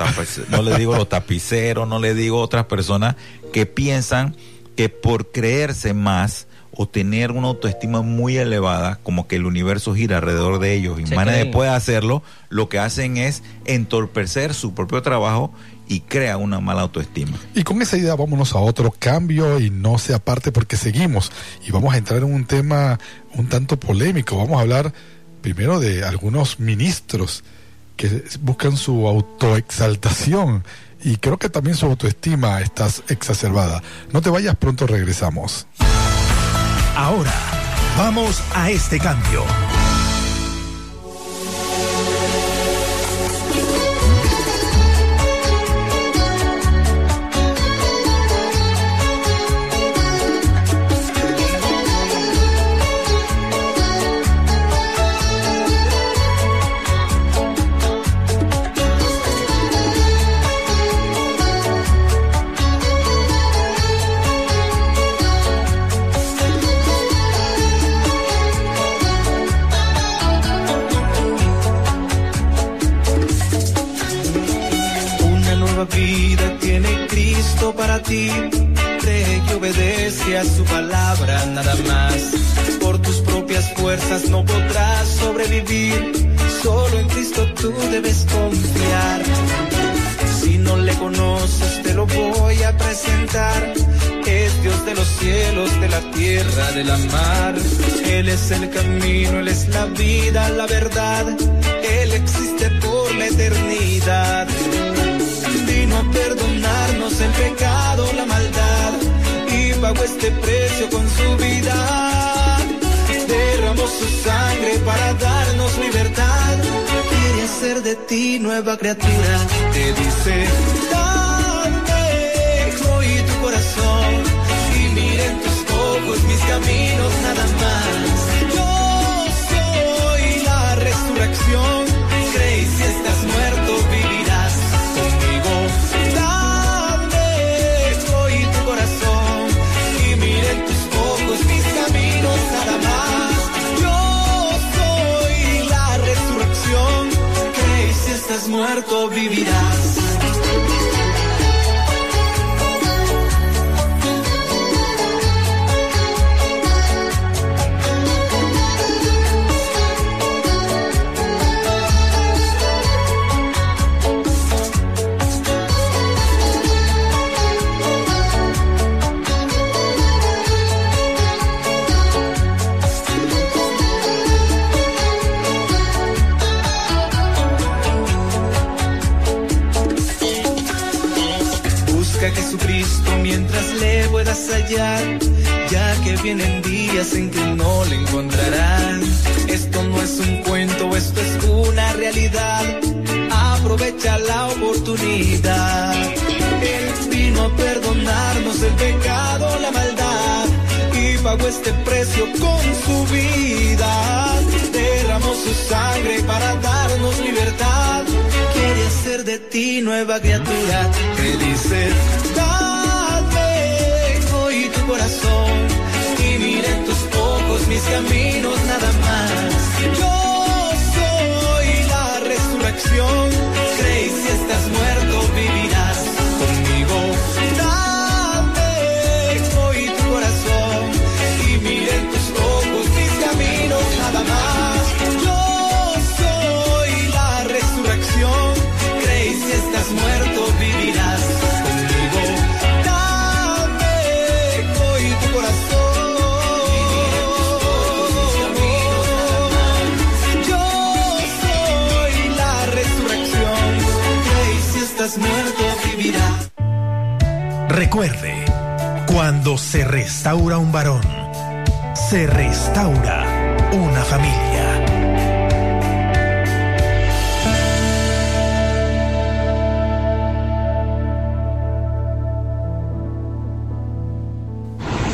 no le digo los tapiceros, no le digo otras personas que piensan que por creerse más o tener una autoestima muy elevada, como que el universo gira alrededor de ellos y Se nadie puede hacerlo, lo que hacen es entorpecer su propio trabajo y crea una mala autoestima. Y con esa idea vámonos a otro cambio y no se aparte porque seguimos y vamos a entrar en un tema un tanto polémico. Vamos a hablar primero de algunos ministros que buscan su autoexaltación y creo que también su autoestima está exacerbada. No te vayas, pronto regresamos. Ahora, vamos a este cambio. Ti. Que obedece a su palabra nada más. Por tus propias fuerzas no podrás sobrevivir. Solo en Cristo tú debes confiar. Si no le conoces, te lo voy a presentar. Es Dios de los cielos, de la tierra, de la mar. Él es el camino, Él es la vida, la verdad. Él existe por la eternidad. A perdonarnos el pecado, la maldad. Y pagó este precio con su vida. Derramó su sangre para darnos libertad. Quiere hacer de ti nueva criatura. Te dice, restaura un varón, se restaura una familia.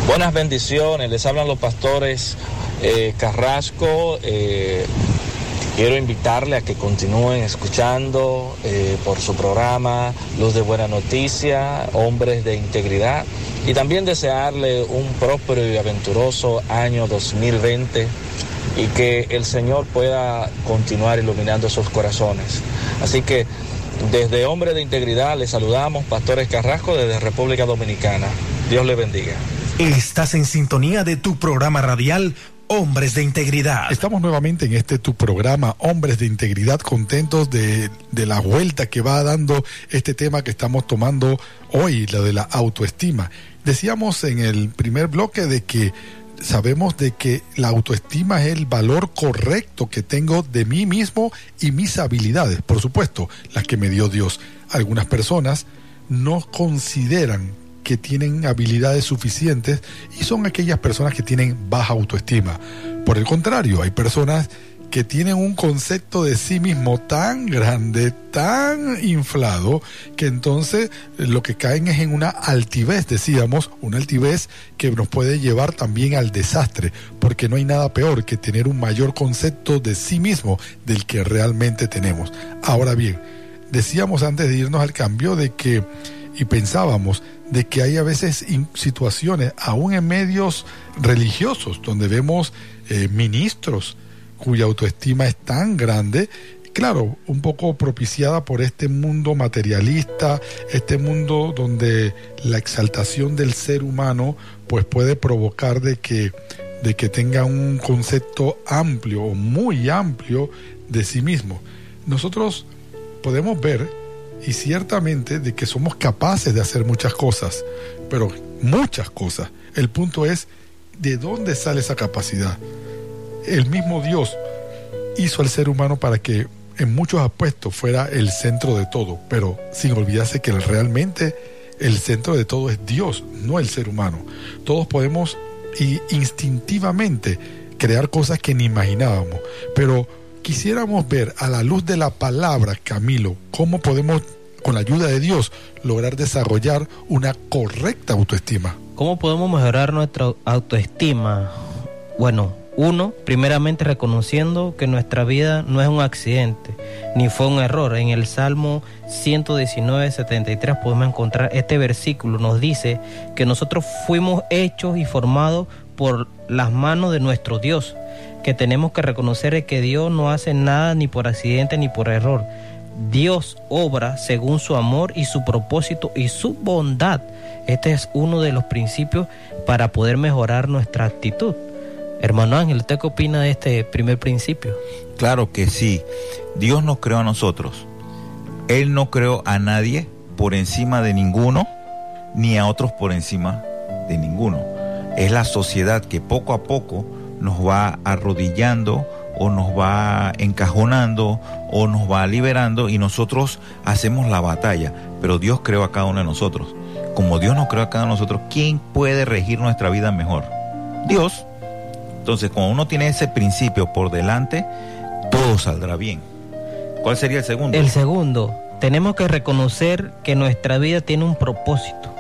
Buenas bendiciones, les hablan los pastores eh, Carrasco. eh, quiero invitarle a que continúen escuchando eh, por su programa Luz de Buena Noticia, Hombres de Integridad, y también desearle un próspero y aventuroso año 2020 y que el Señor pueda continuar iluminando sus corazones. Así que desde Hombres de Integridad les saludamos, Pastores Carrasco desde República Dominicana. Dios le bendiga. Estás en sintonía de tu programa radial Hombres de Integridad. Estamos nuevamente en este tu programa Hombres de Integridad, contentos de, de la vuelta que va dando este tema que estamos tomando hoy, la de la autoestima. Decíamos en el primer bloque de que sabemos de que la autoestima es el valor correcto que tengo de mí mismo y mis habilidades, por supuesto, las que me dio Dios. Algunas personas no consideran que tienen habilidades suficientes y son aquellas personas que tienen baja autoestima. Por el contrario, hay personas que tienen un concepto de sí mismo tan grande, tan inflado, que entonces eh, lo que caen es en una altivez, decíamos, una altivez que nos puede llevar también al desastre, porque no hay nada peor que tener un mayor concepto de sí mismo del que realmente tenemos. Ahora bien, decíamos antes de irnos al cambio de que, y pensábamos, de que hay a veces situaciones, aún en medios religiosos, donde vemos eh, ministros cuya autoestima es tan grande, claro, un poco propiciada por este mundo materialista, este mundo donde la exaltación del ser humano pues puede provocar de que de que tenga un concepto amplio o muy amplio de sí mismo. Nosotros podemos ver y ciertamente de que somos capaces de hacer muchas cosas, pero muchas cosas. El punto es de dónde sale esa capacidad. El mismo Dios hizo al ser humano para que en muchos aspectos fuera el centro de todo, pero sin olvidarse que realmente el centro de todo es Dios, no el ser humano. Todos podemos y instintivamente crear cosas que ni imaginábamos, pero quisiéramos ver a la luz de la palabra, Camilo, cómo podemos, con la ayuda de Dios, lograr desarrollar una correcta autoestima. ¿Cómo podemos mejorar nuestra autoestima? Bueno, uno, primeramente reconociendo que nuestra vida no es un accidente, ni fue un error. En el Salmo 119, 73 podemos encontrar este versículo. Nos dice que nosotros fuimos hechos y formados por las manos de nuestro Dios, que tenemos que reconocer que Dios no hace nada ni por accidente ni por error. Dios obra según su amor y su propósito y su bondad. Este es uno de los principios para poder mejorar nuestra actitud. Hermano Ángel, ¿usted qué opina de este primer principio? Claro que sí. Dios nos creó a nosotros. Él no creó a nadie por encima de ninguno, ni a otros por encima de ninguno. Es la sociedad que poco a poco nos va arrodillando o nos va encajonando o nos va liberando y nosotros hacemos la batalla. Pero Dios creó a cada uno de nosotros. Como Dios nos creó a cada uno de nosotros, ¿quién puede regir nuestra vida mejor? Dios. Entonces, cuando uno tiene ese principio por delante, todo saldrá bien. ¿Cuál sería el segundo? El segundo, tenemos que reconocer que nuestra vida tiene un propósito.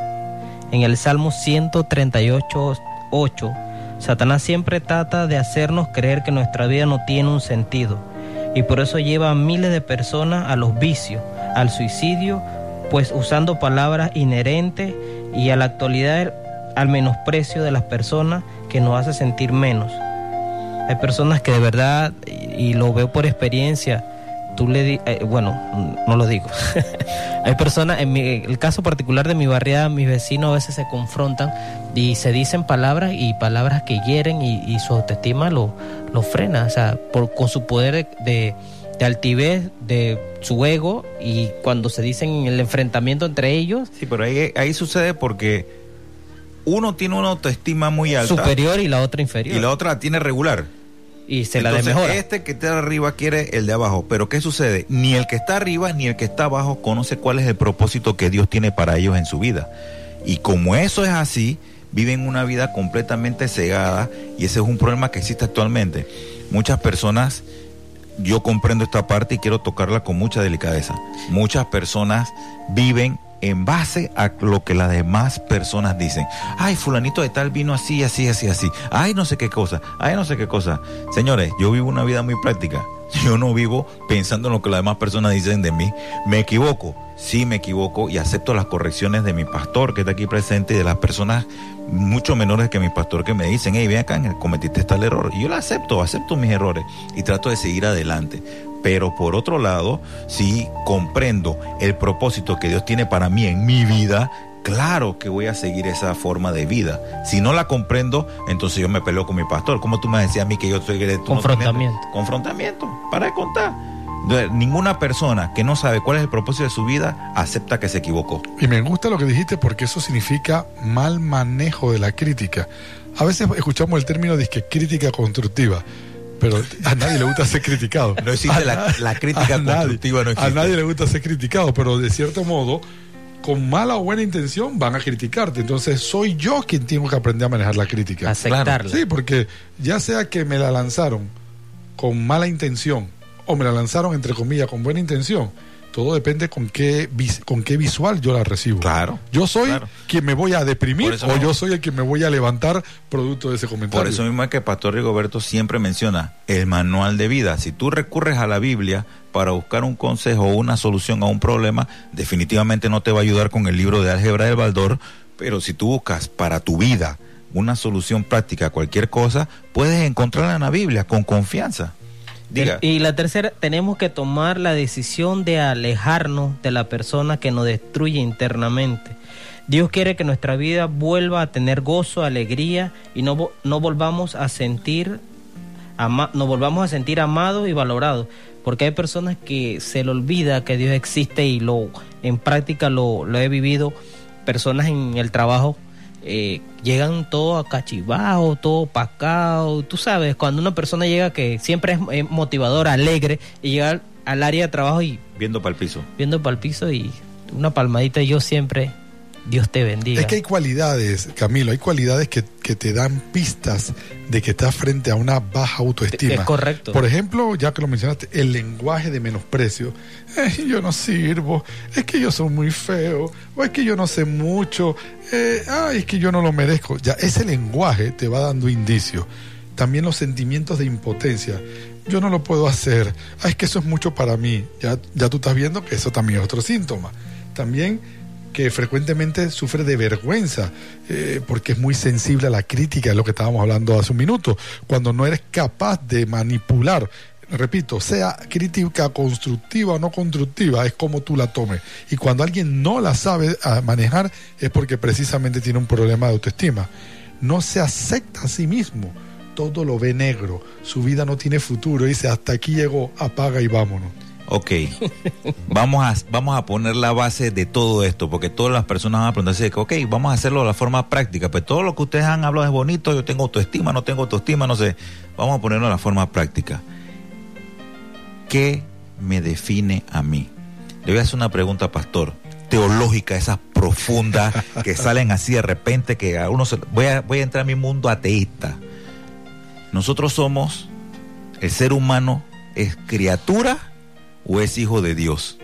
En el Salmo 138, 8, Satanás siempre trata de hacernos creer que nuestra vida no tiene un sentido y por eso lleva a miles de personas a los vicios, al suicidio, pues usando palabras inherentes y a la actualidad al menosprecio de las personas que nos hace sentir menos. Hay personas que de verdad, y, lo veo por experiencia, tú le di, eh, bueno, no lo digo. <laughs> Hay personas, en mi- el caso particular de mi barriada, mis vecinos a veces se confrontan y se dicen palabras y palabras que hieren y, su autoestima lo, lo frena, o sea, por, con su poder de, de, altivez, de su ego y cuando se dicen en el enfrentamiento entre ellos, Sí, pero ahí, ahí sucede porque uno tiene una autoestima muy alta superior y la otra inferior. y la otra la tiene regular. Y se la Entonces, desmejora. Este que está arriba quiere el de abajo. Pero ¿qué sucede? Ni el que está arriba ni el que está abajo conoce cuál es el propósito que Dios tiene para ellos en su vida. Y como eso es así, viven una vida completamente cegada y ese es un problema que existe actualmente. Muchas personas, yo comprendo esta parte y quiero tocarla con mucha delicadeza. Muchas personas viven en base a lo que las demás personas dicen. Ay, fulanito de tal vino así, así, así, así. Ay, no sé qué cosa. Ay, no sé qué cosa. Señores, yo vivo una vida muy práctica. <laughs> Yo no vivo pensando en lo que las demás personas dicen de mí. Me equivoco, sí me equivoco y acepto las correcciones de mi pastor que está aquí presente y de las personas mucho menores que mi pastor que me dicen, hey, ven acá, cometiste tal error. Y yo lo acepto, acepto mis errores y trato de seguir adelante. Pero por otro lado, si comprendo el propósito que Dios tiene para mí en mi vida, claro que voy a seguir esa forma de vida. Si no la comprendo, entonces yo me peleo con mi pastor. Como tú me decías a mí que yo soy de tú no Confrontamiento. confrontamiento, para de contar. Entonces, Ninguna persona que no sabe cuál es el propósito de su vida acepta que se equivocó. Y me gusta lo que dijiste porque eso significa mal manejo de la crítica. A veces escuchamos el término de que crítica constructiva, pero a nadie le gusta ser criticado. No existe la- crítica a nadie- constructiva, no A nadie le gusta ser criticado, pero de cierto modo, con mala o buena intención van a criticarte. Entonces soy yo quien tengo que aprender a manejar la crítica. Aceptarla. Sí, porque ya sea que me la lanzaron con mala intención o me la lanzaron entre comillas con buena intención, todo depende con qué con qué visual yo la recibo. Claro. Yo soy Claro. quien me voy a deprimir o mismo- yo soy el que me voy a levantar producto de ese comentario. Por eso mismo es que Pastor Rigoberto siempre menciona el manual de vida. Si tú recurres a la Biblia para buscar un consejo o una solución a un problema, definitivamente no te va a ayudar con el libro de álgebra del Baldor, pero si tú buscas para tu vida una solución práctica a cualquier cosa, puedes encontrarla en la Biblia con confianza. Y la tercera, tenemos que tomar la decisión de alejarnos de la persona que nos destruye internamente. Dios quiere que nuestra vida vuelva a tener gozo, alegría y no, no volvamos a sentir ama- volvamos a sentir amados y valorados. Porque hay personas que se le olvida que Dios existe y lo en práctica lo, lo he vivido. Personas en el trabajo eh, llegan todo acachivados, todo pacado. Tú sabes, cuando una persona llega que siempre es motivadora, alegre, y llega al área de trabajo y Viendo para el piso. viendo para el piso y una palmadita, y yo siempre, Dios te bendiga. Es que hay cualidades, Camilo, hay cualidades que, que te dan pistas de que estás frente a una baja autoestima. Es correcto. Por ejemplo, ya que lo mencionaste, el lenguaje de menosprecio. Eh, yo no sirvo, es que yo soy muy feo, o es que yo no sé mucho, eh, ay, es que yo no lo merezco. Ya ese lenguaje te va dando indicios. También los sentimientos de impotencia. Yo no lo puedo hacer. Ay, es que eso es mucho para mí. Ya, ya tú estás viendo que eso también es otro síntoma. También que frecuentemente sufre de vergüenza, eh, porque es muy sensible a la crítica, es lo que estábamos hablando hace un minuto, cuando no eres capaz de manipular, repito, sea crítica constructiva o no constructiva, es como tú la tomes. Y cuando alguien no la sabe ah, manejar, es porque precisamente tiene un problema de autoestima. No se acepta a sí mismo, todo lo ve negro, su vida no tiene futuro, dice, hasta aquí llegó, apaga y vámonos. Ok, vamos a, vamos a poner la base de todo esto, porque todas las personas van a preguntarse, ok, vamos a hacerlo de la forma práctica, pues todo lo que ustedes han hablado es bonito, yo tengo autoestima, no tengo autoestima, no sé, vamos a ponerlo de la forma práctica. ¿Qué me define a mí? Le voy a hacer una pregunta, pastor, teológica, esas profundas que <laughs> salen así de repente, que a uno se... Voy a, voy a entrar a mi mundo ateísta. Nosotros somos, el ser humano es criatura o es hijo de Dios.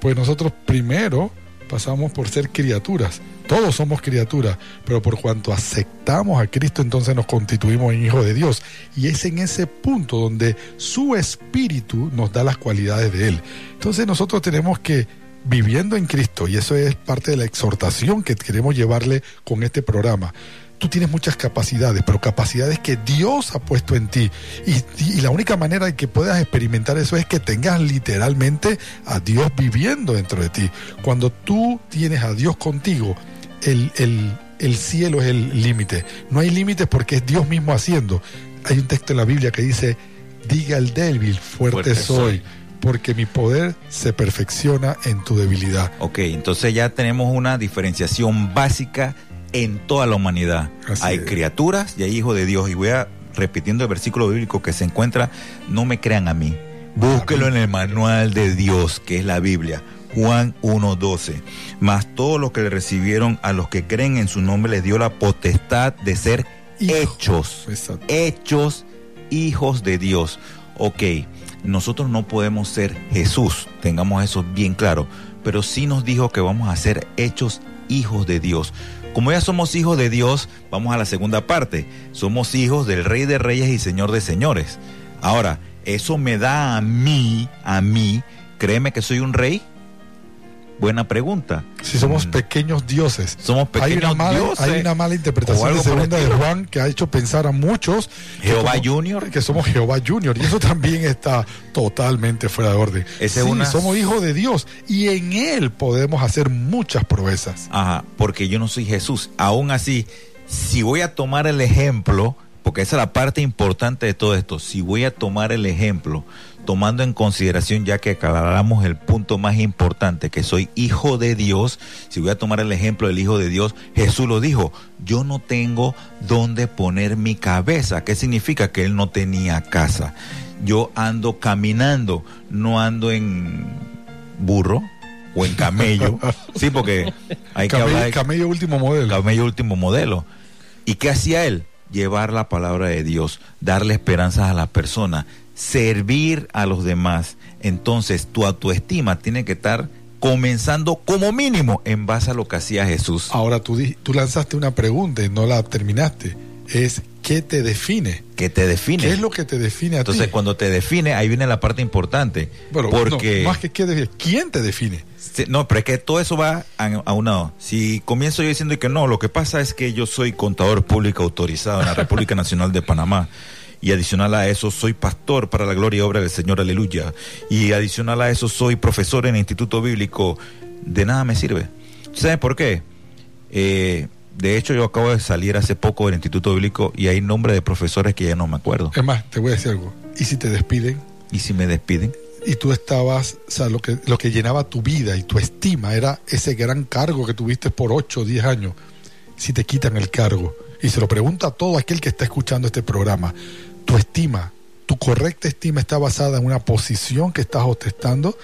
Pues nosotros primero pasamos por ser criaturas. Todos somos criaturas, pero por cuanto aceptamos a Cristo, entonces nos constituimos en hijos de Dios. Y es en ese punto donde su espíritu nos da las cualidades de Él. Entonces nosotros tenemos que, viviendo en Cristo, y eso es parte de la exhortación que queremos llevarle con este programa, tú tienes muchas capacidades, pero capacidades que Dios ha puesto en ti. Y, y la única manera de que puedas experimentar eso es que tengas literalmente a Dios viviendo dentro de ti. Cuando tú tienes a Dios contigo, el, el- el cielo es el límite. No hay límites porque es Dios mismo haciendo. Hay un texto en la Biblia que dice, diga el débil, fuerte, Fuerte soy, soy. porque mi poder se perfecciona en tu debilidad. Ok, entonces ya tenemos una diferenciación básica en toda la humanidad. Así hay es. criaturas y hay hijos de Dios. Y voy a repitiendo el versículo bíblico que se encuentra, no me crean a mí. Búsquelo en el manual de Dios, que es la Biblia. Juan 1.12. Mas todos los que le recibieron, a los que creen en su nombre, les dio la potestad de ser Hijo. hechos. Exacto. Hechos hijos de Dios. Ok, nosotros no podemos ser Jesús, tengamos eso bien claro, pero sí nos dijo que vamos a ser hechos hijos de Dios. Como ya somos hijos de Dios, vamos a la segunda parte. Somos hijos del Rey de Reyes y Señor de Señores. Ahora, eso me da a mí, a mí, créeme que soy un rey. Buena pregunta. Si somos Mm, pequeños dioses. Somos hay, pequeños una mala, dioses. hay una mala interpretación de segunda de. Juan que ha hecho pensar a muchos Jehová como- Junior. que somos Jehová Junior y eso <laughs> también está totalmente fuera de orden. Esa es sí, una- somos hijos de Dios y en él podemos hacer muchas proezas. Ajá, porque yo no soy Jesús. Aún así, si voy a tomar el ejemplo, porque esa es la parte importante de todo esto, si voy a tomar el ejemplo, tomando en consideración ya que aclaramos el punto más importante, que soy hijo de Dios, si voy a tomar el ejemplo del hijo de Dios, Jesús lo dijo, yo no tengo dónde poner mi cabeza. ¿Qué significa? Que él no tenía casa. Yo ando caminando, no ando en burro o en camello. <laughs> sí, porque hay que hablar de camello último modelo. camello último modelo. ¿Y qué hacía él? Llevar la palabra de Dios, darle esperanzas a las personas, servir a los demás. Entonces tu autoestima tiene que estar comenzando como mínimo en base a lo que hacía Jesús. Ahora tú, tú lanzaste una pregunta y no la terminaste. Es ¿qué te define? que te define. ¿Qué es lo que te define a Entonces ti? cuando te define, ahí viene la parte importante. Pero, porque... no, más que qué define, ¿quién te define? Sí, No, pero es que todo eso va a, a una. Si comienzo yo diciendo que no, lo que pasa es que yo soy contador público autorizado en la República Nacional de Panamá. Y adicional a eso, soy pastor para la gloria y obra del Señor, aleluya. Y adicional a eso, soy profesor en el Instituto Bíblico. De nada me sirve. ¿Sabes por qué? Eh, de hecho, yo acabo de salir hace poco del Instituto Bíblico y hay nombre de profesores que ya no me acuerdo. Es más, te voy a decir algo. ¿Y si te despiden? Y si me despiden, y tú estabas, o sea, lo que, lo que llenaba tu vida y tu estima era ese gran cargo que tuviste por 8 o 10 años. Si te quitan el cargo, y se lo pregunta a todo aquel que está escuchando este programa, tu estima, tu correcta estima está basada en una posición que estás ostentando,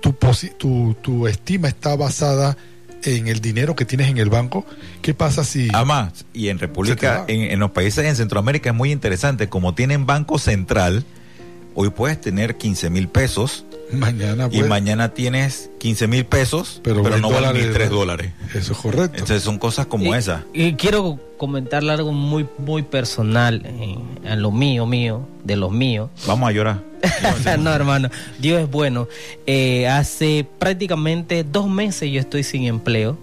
tu, posi- tu, tu estima está basada en el dinero que tienes en el banco. ¿Qué pasa si... Además, y en República, en, en los países en Centroamérica es muy interesante, como tienen banco central, hoy puedes tener 15 mil pesos Mañana, y pues, mañana tienes 15 mil pesos, Pero no valen ni 3 ¿no? dólares. Eso es correcto. Entonces son cosas como y, esa. y quiero comentarle algo muy muy personal eh, a lo mío mío de los míos Vamos a llorar. <laughs> no hermano Dios es bueno Eh, hace prácticamente dos meses yo estoy sin empleo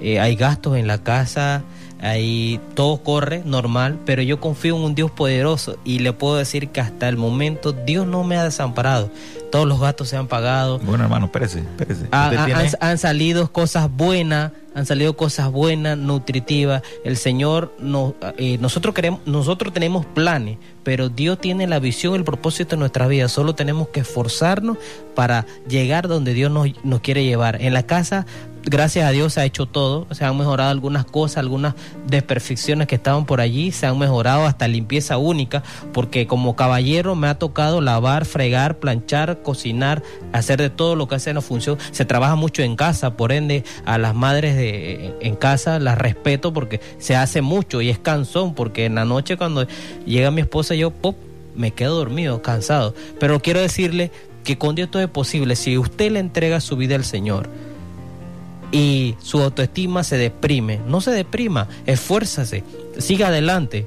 Eh, hay gastos en la casa ahí todo corre normal pero yo confío en un Dios poderoso y le puedo decir que hasta el momento Dios no me ha desamparado todos los gastos se han pagado Bueno, hermano, espérese, espérese. Ha- ha- han, han salido cosas buenas, han salido cosas buenas, nutritivas. El Señor, no, eh, nosotros queremos, nosotros tenemos planes, pero Dios tiene la visión, el propósito de nuestra vida. Solo tenemos que esforzarnos para llegar donde Dios nos, nos quiere llevar. En la casa, gracias a Dios se ha hecho todo. Se han mejorado algunas cosas, algunas desperfecciones que estaban por allí, se han mejorado hasta limpieza única, porque como caballero me ha tocado lavar, fregar, planchar, cocinar, hacer de todo lo que hace en la función. Se trabaja mucho en casa, por ende a las madres de, en casa las respeto porque se hace mucho y es cansón, porque en la noche cuando llega mi esposa yo pop, me quedo dormido, cansado. Pero quiero decirle que con Dios todo es posible. Si usted le entrega su vida al Señor, y su autoestima se deprime. No se deprima, esfuérzase, siga adelante.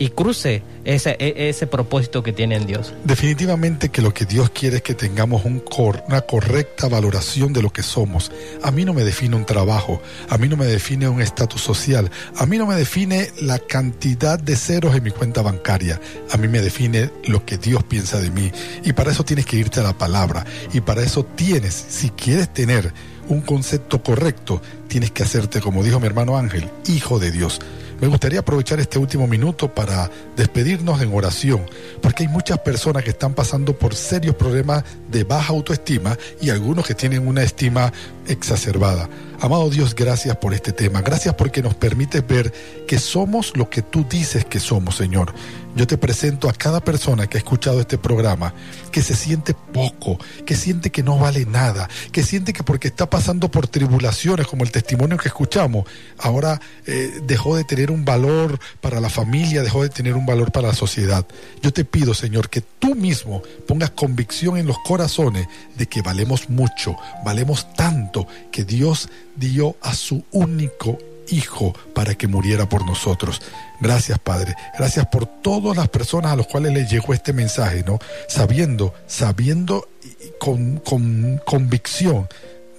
y cruce ese, e- ese propósito que tiene en Dios. Definitivamente que lo que Dios quiere es que tengamos un una correcta valoración de lo que somos. A mí no me define un trabajo, a mí no me define un estatus social, a mí no me define la cantidad de ceros en mi cuenta bancaria, a mí me define lo que Dios piensa de mí. Y para eso tienes que irte a la palabra. Y para eso tienes, si quieres tener un concepto correcto, tienes que hacerte, como dijo mi hermano Ángel, hijo de Dios. Me gustaría aprovechar este último minuto para despedirnos en oración, porque hay muchas personas que están pasando por serios problemas de baja autoestima y algunos que tienen una estima exacerbada. Amado Dios, gracias por este tema. Gracias porque nos permites ver que somos lo que tú dices que somos, Señor. Yo te presento a cada persona que ha escuchado este programa, que se siente poco, que siente que no vale nada, que siente que porque está pasando por tribulaciones, como el testimonio que escuchamos, ahora eh, dejó de tener un valor para la familia, dejó de tener un valor para la sociedad. Yo te pido, Señor, que tú mismo pongas convicción en los corazones de que valemos mucho, valemos tanto, que Dios dio a su único Hijo para que muriera por nosotros. Gracias, Padre. Gracias por todas las personas a las cuales les llegó este mensaje, ¿no? Sabiendo, sabiendo y con, con convicción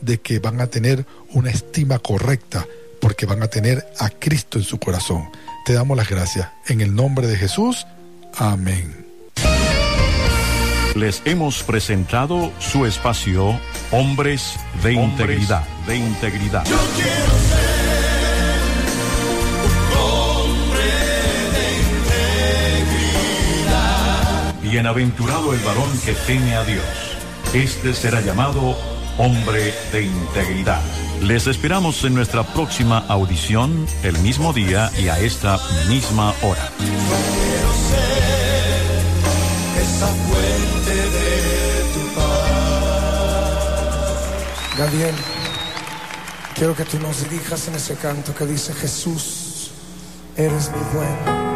de que van a tener una estima correcta porque van a tener a Cristo en su corazón. Te damos las gracias. En el nombre de Jesús. Amén. Les hemos presentado su espacio Hombres de Integridad. De Integridad. Bienaventurado el varón que teme a Dios. Este será llamado hombre de integridad. Les esperamos en nuestra próxima audición, el mismo día y a esta misma hora. paz. Gabriel, quiero que tú nos dirijas en ese canto que dice Jesús, eres mi buen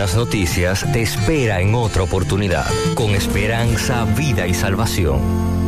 Buenas Noticias te espera en otra oportunidad, con esperanza, vida y salvación.